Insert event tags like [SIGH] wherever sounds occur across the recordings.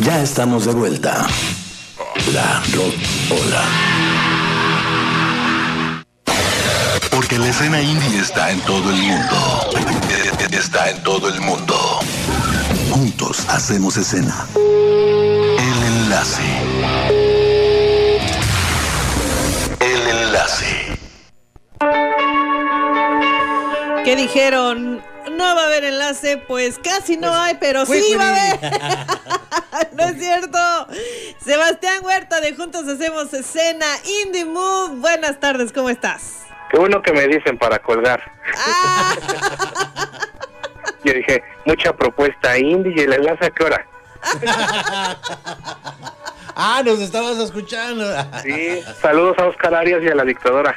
Ya estamos de vuelta. La Rock Ola. Porque la escena indie está en todo el mundo. Está en todo el mundo. Juntos hacemos escena. El enlace. El enlace. ¿Qué dijeron? No va a haber enlace, pues casi no hay, pero sí va a haber. [LAUGHS] [LAUGHS] no es cierto. Sebastián Huerta de Juntos Hacemos Escena, Indie Move. Buenas tardes, ¿cómo estás? Qué bueno que me dicen para colgar. Ah, [LAUGHS] Yo dije, mucha propuesta indie y el enlace a qué hora. [LAUGHS] Ah, nos estabas escuchando. Sí, saludos a Oscar Arias y a la dictadora.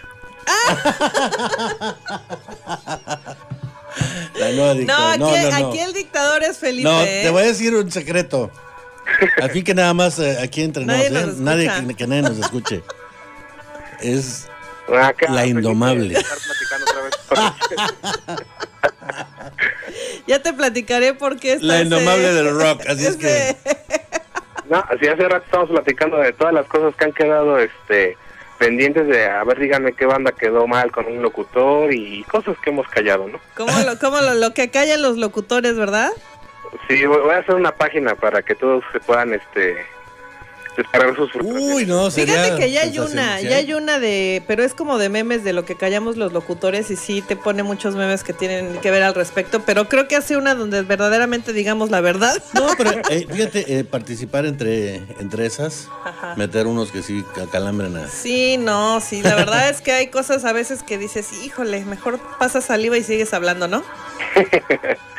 La nueva no, dictadura. aquí, No, no, no. aquí el dictador es Felipe. No, ¿eh? te voy a decir un secreto. Al fin que nada más eh, aquí entre Nadie ¿eh? nos escucha. nadie que, que nadie nos escuche. Es Acá, La de indomable. otra vez. [LAUGHS] Ya te platicaré por qué la indomable del [LAUGHS] rock. Así es que [LAUGHS] No, así hace rato estamos platicando de todas las cosas que han quedado este pendientes de, a ver, díganme qué banda quedó mal con un locutor y cosas que hemos callado, ¿no? ¿Cómo, lo, cómo lo, lo que callan los locutores, verdad? Sí, voy voy a hacer una página para que todos se puedan este descargar sus. Uy, no, sería Fíjate que ya hay una, ya hay una de, pero es como de memes de lo que callamos los locutores y sí te pone muchos memes que tienen que ver al respecto, pero creo que hace una donde verdaderamente digamos la verdad. [LAUGHS] No, pero [LAUGHS] eh, fíjate, eh, participar entre, entre esas, Ajá. meter unos que sí acalambren a... Sí, no, sí, la verdad es que hay cosas a veces que dices, híjole, mejor pasa saliva y sigues hablando, ¿no? [LAUGHS]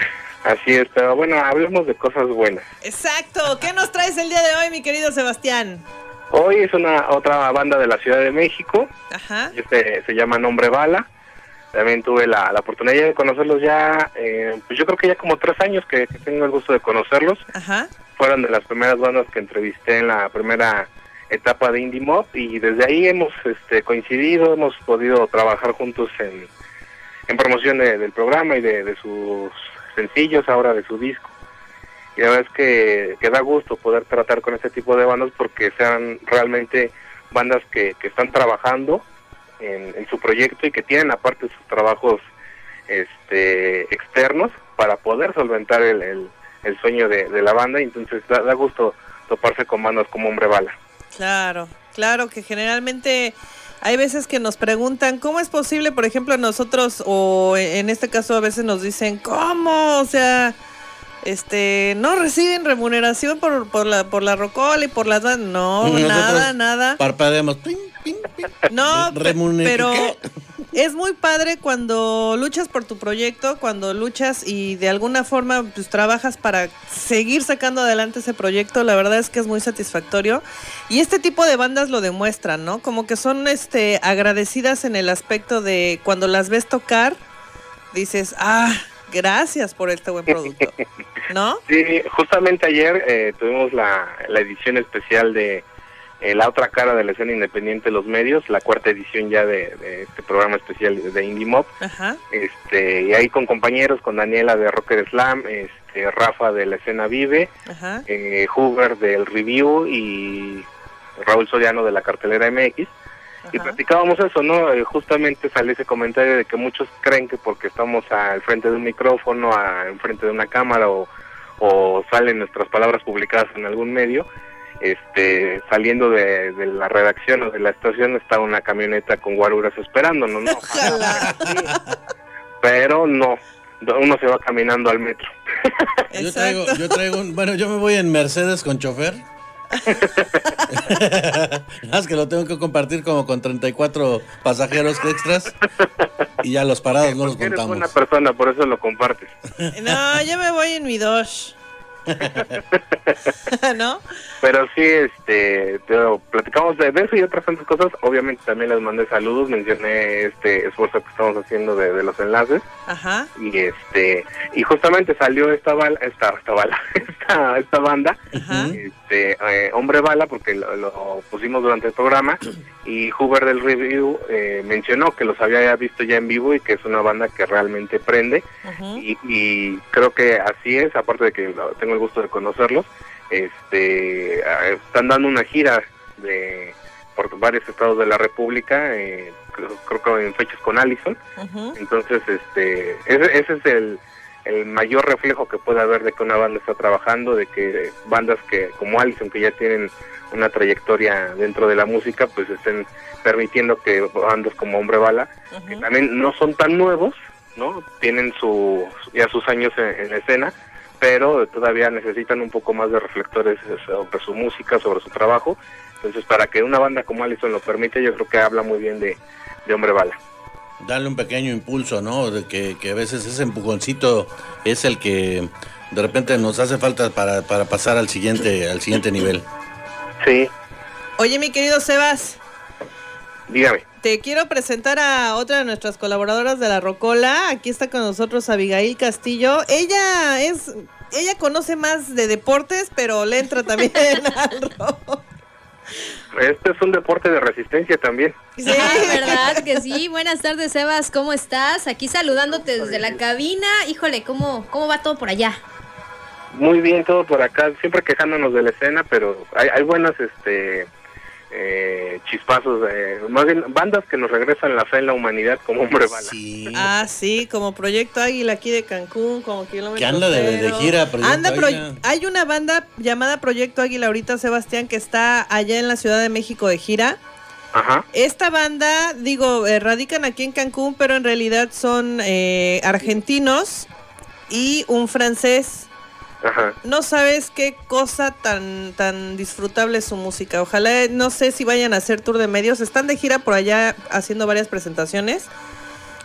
Así es, pero bueno, hablemos de cosas buenas. Exacto, ¿qué nos traes el día de hoy, mi querido Sebastián? Hoy es una otra banda de la Ciudad de México, Ajá, este, se llama Nombre Bala. También tuve la, la oportunidad de conocerlos ya, eh, pues yo creo que ya como tres años que, que tengo el gusto de conocerlos. ajá, Fueron de las primeras bandas que entrevisté en la primera etapa de Indie Mob y desde ahí hemos este, coincidido, hemos podido trabajar juntos en, en promoción de- del programa y de, de sus sencillos, ahora de su disco. Y la verdad es que, que da gusto poder tratar con este tipo de bandas porque sean realmente bandas que, que están trabajando en, en su proyecto y que tienen aparte sus trabajos este, externos para poder solventar el, el, el sueño de, de la banda y entonces da, da gusto toparse con bandas como Hombre Bala. claro, claro que generalmente hay veces que nos preguntan, ¿cómo es posible, por ejemplo, nosotros, o en este caso a veces nos dicen, ¿cómo? O sea, este, no reciben remuneración por, por la por la rocola y por las. No, Nosotros nada, nada. Parpadeamos. pim, pim, pim. No, pero. Es muy padre cuando luchas por tu proyecto, cuando luchas y de alguna forma pues trabajas para seguir sacando adelante ese proyecto, la verdad es que es muy satisfactorio y este tipo de bandas lo demuestran, ¿no? Como que son este agradecidas en el aspecto de cuando las ves tocar dices, "Ah, gracias por este buen producto." [LAUGHS] ¿No? Sí, justamente ayer eh, tuvimos la, la edición especial de eh, La otra cara de la escena independiente de los medios, la cuarta edición ya de, de este programa especial de Indie Mob. Ajá. Este, y ahí con compañeros, con Daniela de Rocker Slam, este, Rafa de la escena Vive, Ajá. eh, Hoover del Review y Raúl Soriano de la cartelera MX. Y platicábamos eso, ¿no? Eh, justamente sale ese comentario de que muchos creen que porque estamos al frente de un micrófono, a, enfrente de una cámara o, o salen nuestras palabras publicadas en algún medio, este, saliendo de, de la redacción o de la estación está una camioneta con guaruras esperándonos, ¿no? [LAUGHS] Ojalá. Pero no, uno se va caminando al metro. Yo traigo, yo traigo un, bueno, yo me voy en Mercedes con chofer. [LAUGHS] Nada más que lo tengo que compartir como con 34 pasajeros extras y ya los parados no los Porque eres buena contamos. persona, por eso lo compartes. No, yo me voy en mi Dodge. [LAUGHS] ¿No? Pero sí, este, te digo, platicamos de eso y otras tantas cosas. Obviamente también les mandé saludos, mencioné este esfuerzo que estamos haciendo de, de los enlaces Ajá. y este y justamente salió esta bala, esta, esta bala, [LAUGHS] esta, esta banda, Ajá. este eh, hombre bala porque lo, lo pusimos durante el programa [CLEARS THROAT] y Hoover del review eh, mencionó que los había visto ya en vivo y que es una banda que realmente prende y, y creo que así es, aparte de que tengo el gusto de conocerlos, este están dando una gira de por varios estados de la República, eh, creo, que en fechas con Allison. Entonces, este, ese, ese es el, el mayor reflejo que puede haber de que una banda está trabajando, de que bandas que como Allison, que ya tienen una trayectoria dentro de la música, pues estén permitiendo que bandas como Hombre Bala, que también no son tan nuevos, ¿no? Tienen su, ya sus años en, escena, pero todavía necesitan un poco más de reflectores sobre su música, sobre su trabajo. Entonces, para que una banda como Allison lo permite, yo creo que habla muy bien de, de Hombre Bala darle un pequeño impulso, ¿no? De que, que, a veces ese empujoncito es el que de repente nos hace falta para, para pasar al siguiente, al siguiente nivel. Sí. Oye, mi querido Sebas. Dígame. Te quiero presentar a otra de nuestras colaboradoras de la Rocola. Aquí está con nosotros Abigail Castillo. Ella es, ella conoce más de deportes, pero le entra también [LAUGHS] al rock. Este es un deporte de resistencia también. Sí, ¿verdad que sí? Buenas tardes, Sebas, ¿cómo estás? Aquí saludándote desde la cabina. Híjole, ¿cómo, cómo va todo por allá? Muy bien, todo por acá, siempre quejándonos de la escena, pero hay, hay buenas este eh, chispazos, de, más bien bandas que nos regresan la fe en la humanidad como hombre bala. Ah, sí, como Proyecto Águila aquí de Cancún, como Kilómetro Que anda de, gira, anda Hay una banda llamada Proyecto Águila ahorita, Sebastián, que está allá en la Ciudad de México de gira. Ajá. Esta banda, digo, eh, radican aquí en Cancún, pero en realidad son eh, argentinos y un francés. No sabes qué cosa tan tan disfrutable es su música. Ojalá, no sé si vayan a hacer tour de medios. Están de gira por allá haciendo varias presentaciones.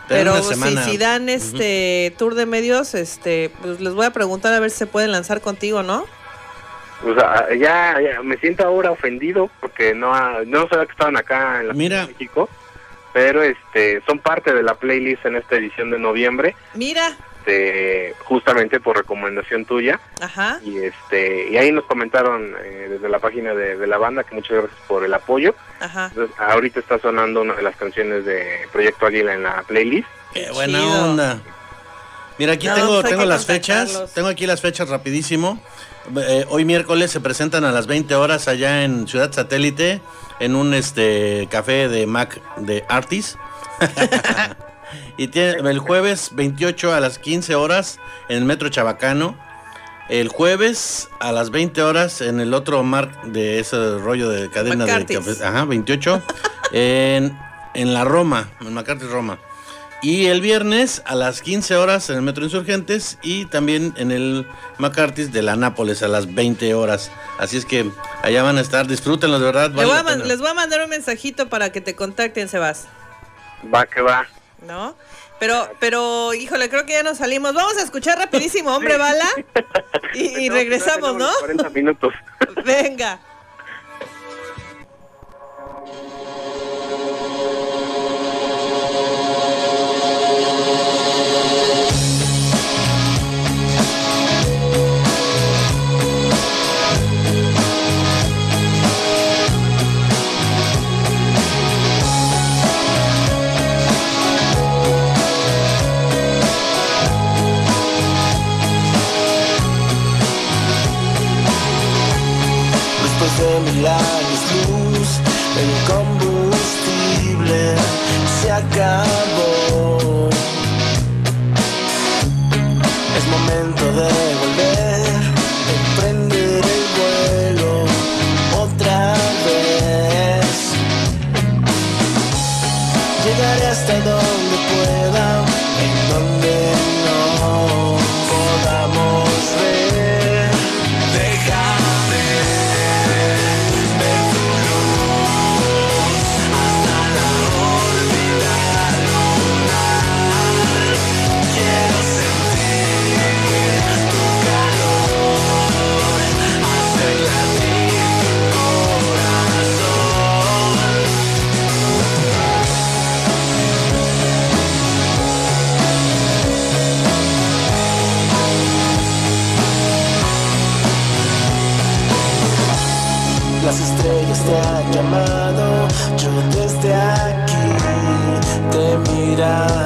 Pero si, dan este tour de medios, este, pues les voy a preguntar a ver si se pueden lanzar contigo, ¿no? O sea, ya, me siento ahora ofendido porque no no sabía que estaban acá en la Mira. México, pero este son parte de la playlist en esta edición de noviembre. Mira. Este, justamente por recomendación tuya. Ajá. Y este y ahí nos comentaron eh, desde la página de, la banda que muchas gracias por el apoyo. Ajá. ahorita está sonando una de las canciones de Proyecto Águila en la playlist. Qué buena onda. Mira, aquí tengo, tengo las fechas, tengo aquí las fechas rapidísimo. Eh, hoy miércoles se presentan a las 20 horas allá en Ciudad Satélite en un este café de Mac de Artis. [LAUGHS] Y tiene el jueves 28 a las 15 horas en el Metro Chabacano. El jueves a las 20 horas en el otro mar de ese rollo de cadena de café. Ajá, 28. [LAUGHS] en, en la Roma, en McCarthy Roma. Y el viernes a las 15 horas en el Metro Insurgentes y también en el McCarthy's de la Nápoles a las 20 horas. Así es que allá van a estar, disfrútenlo de verdad. les voy a mandar un mensajito para que te contacten, Sebas. Va que va. ¿No? Pero, pero, híjole, creo que ya nos salimos. Vamos a escuchar rapidísimo, hombre bala, [LAUGHS] y, y regresamos, ¿no? 40 minutos. [LAUGHS] Venga. Se te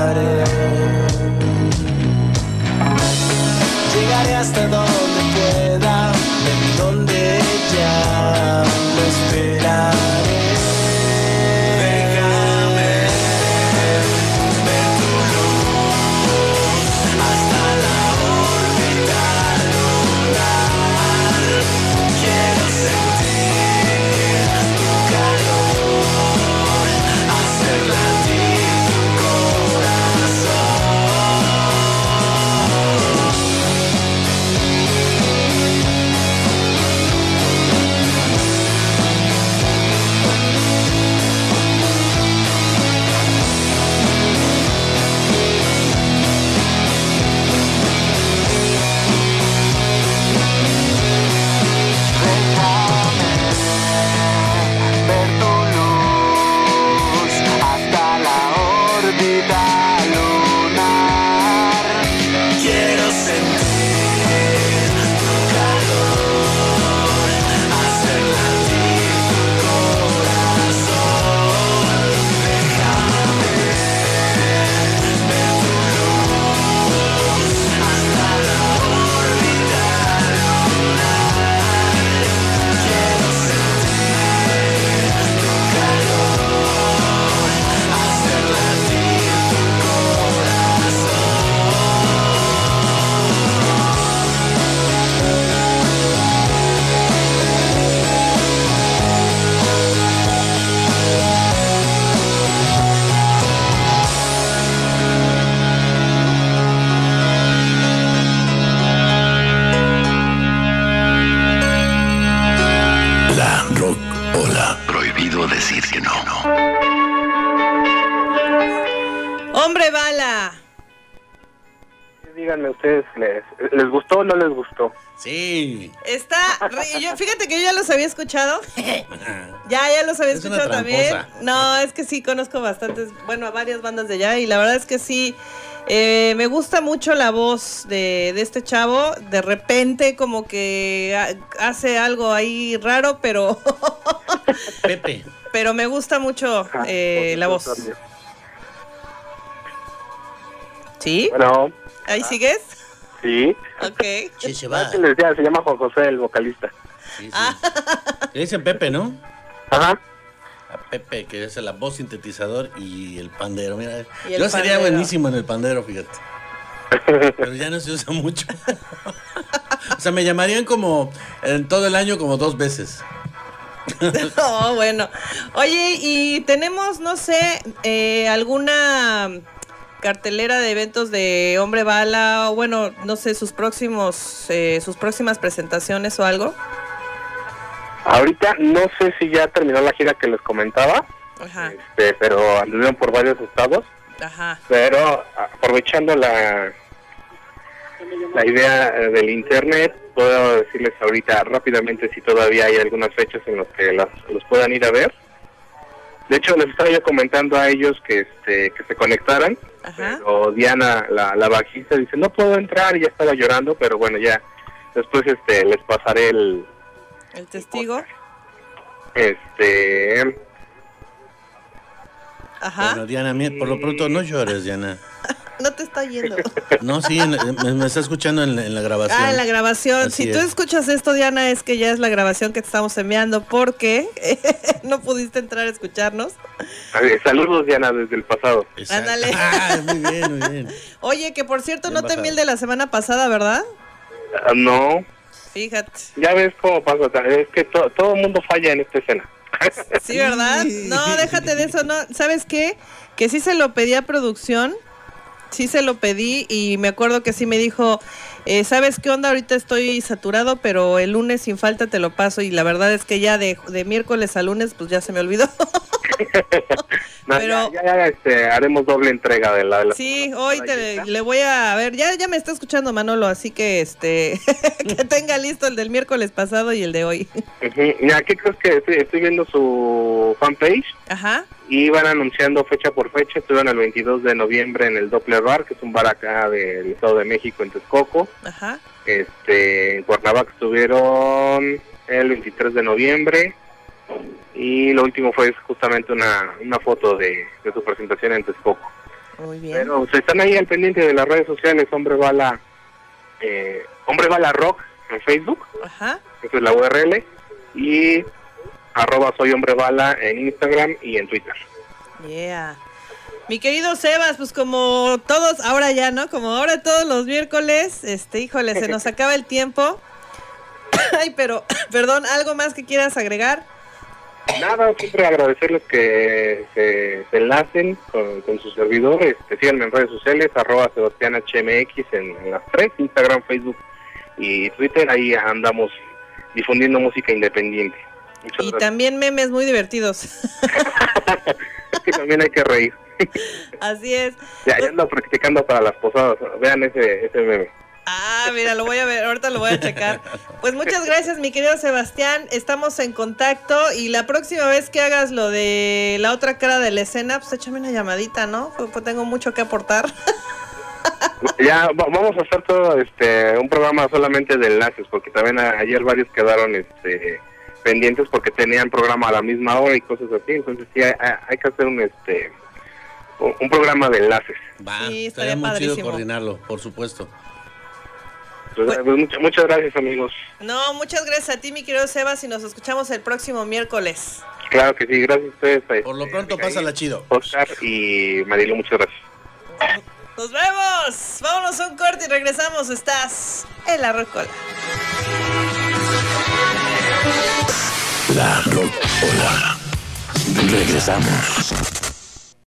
¿les, ¿les gustó o no les gustó? Sí. Está, yo- fíjate que yo ya los había escuchado. [LAUGHS] Ya, ya los había Es escuchado también. No, es que sí conozco bastantes, bueno, a varias bandas de allá y la verdad es que sí. eh, me gusta mucho la voz de, de este chavo. De repente como que ha- hace algo ahí raro, pero, [LAUGHS] Pepe. pero me gusta mucho eh, la voz. ¿Sí? Bueno, ¿Ahí sigues? Sí. Ok. Se va. Les decía, se llama Juan José, el vocalista. Sí, sí. Ah. Le dicen Pepe, ¿no? Ajá. A Pepe, que es la voz sintetizador y el pandero. Mira, el yo sería pandero. buenísimo en el pandero, fíjate. [LAUGHS] Pero ya no se usa mucho. [LAUGHS] o sea, me llamarían como en todo el año como dos veces. [LAUGHS] Oh, bueno. Oye, y tenemos, no sé, eh, alguna cartelera de eventos de Hombre Bala, o bueno, no sé, sus próximos, eh, sus próximas presentaciones o algo. Ahorita no sé si ya terminó la gira que les comentaba, Ajá, este, pero anduvieron por varios estados. ajá. Pero aprovechando la, la idea eh, del internet, puedo decirles ahorita rápidamente si todavía hay algunas fechas en las que las, los puedan ir a ver. De hecho, les estaba yo comentando a ellos que este que se conectaran, Ajá. pero Diana, la, la bajista, dice, no puedo entrar, y ya estaba llorando, pero bueno, ya después este les pasaré el... El testigo. este Ajá. Bueno, Diana, por lo pronto no llores, Diana. No te está yendo. [LAUGHS] No, sí, en- me, me está escuchando en, en la grabación. Ah, en la grabación. Así si tú es. escuchas esto, Diana, es que ya es la grabación que te estamos enviando porque [LAUGHS] no pudiste entrar a escucharnos. saludos Diana desde el pasado. Exacto. Ándale. [LAUGHS] Ah, muy bien, muy bien. Oye, que por cierto, Bien no te mil de la semana pasada, ¿verdad? Ah, no, Fíjate. ya ves cómo pasa, es que to- todo el mundo falla en esta escena. Sí, ¿verdad? No, déjate de eso, no. ¿Sabes qué? Que sí se lo pedí a producción, sí se lo pedí y me acuerdo que sí me dijo, eh, ¿sabes qué onda? Ahorita estoy saturado, pero el lunes sin falta te lo paso y la verdad es que ya de, de miércoles a lunes pues ya se me olvidó. [LAUGHS] [LAUGHS] No, Pero- ya, ya, este, haremos doble entrega de la... de la- Sí, hoy te, le voy a ver, ya, ya me está escuchando Manolo, así que este [LAUGHS] que tenga listo el del miércoles pasado y el de hoy. Mira, ¿qué crees que estoy, estoy viendo su fanpage? Ajá, y van anunciando fecha por fecha. Estuvieron el 22 de noviembre en el Doppler Bar, que es un bar acá del Estado de México, en Texcoco. ajá, Este, en Cuernavaca estuvieron el 23 de noviembre. Y lo último fue justamente una, una foto de, de su presentación en Texcoco. muy bien. Pero se están ahí al pendiente de las redes sociales, Hombre Bala, eh, Hombre Bala Rock en Facebook, Ajá, esa es la URL. y arroba soy hombre bala en Instagram y en Twitter. Yeah. Mi querido Sebas, pues como todos, ahora ya, ¿no? Como ahora todos los miércoles, este, híjole, se nos [LAUGHS] acaba el tiempo. [COUGHS] Ay, pero, [COUGHS] perdón, ¿algo más que quieras agregar? Nada, siempre agradecerles que se, se enlacen con, con su servidor. Este, síganme en redes sociales, arroba Sebastián HMX en, en las tres, Instagram, Facebook y Twitter. Ahí andamos difundiendo música independiente. Muchas Y gracias. también memes muy divertidos. [LAUGHS] Es que también hay que reír. Así es. Ya, ya ando practicando para las posadas. Vean ese, ese meme. Ah, mira, lo voy a ver, ahorita lo voy a checar. Pues muchas gracias, mi querido Sebastián. Estamos en contacto y la próxima vez que hagas lo de la otra cara de la escena, pues échame una llamadita, ¿no? Pues, pues tengo mucho que aportar. [LAUGHS] Ya va- vamos a hacer todo este un programa solamente de enlaces porque también a- ayer varios quedaron este pendientes porque tenían programa a la misma hora y cosas así, entonces sí hay, hay- que hacer un este un programa de enlaces. Va, Sí, estaría estaría muy chido coordinarlo, por supuesto. Pues, Pues- pues, muchas, muchas gracias amigos. No, muchas gracias a ti, mi querido Sebas, y nos escuchamos el próximo miércoles. Claro que sí, gracias a ustedes. a, Por lo pronto, Abigail, pásala chido. Oscar y Marilu, muchas gracias. ¡Nos vemos! Vámonos a un corte y regresamos. Estás en la rocola. La Rocola. Regresamos.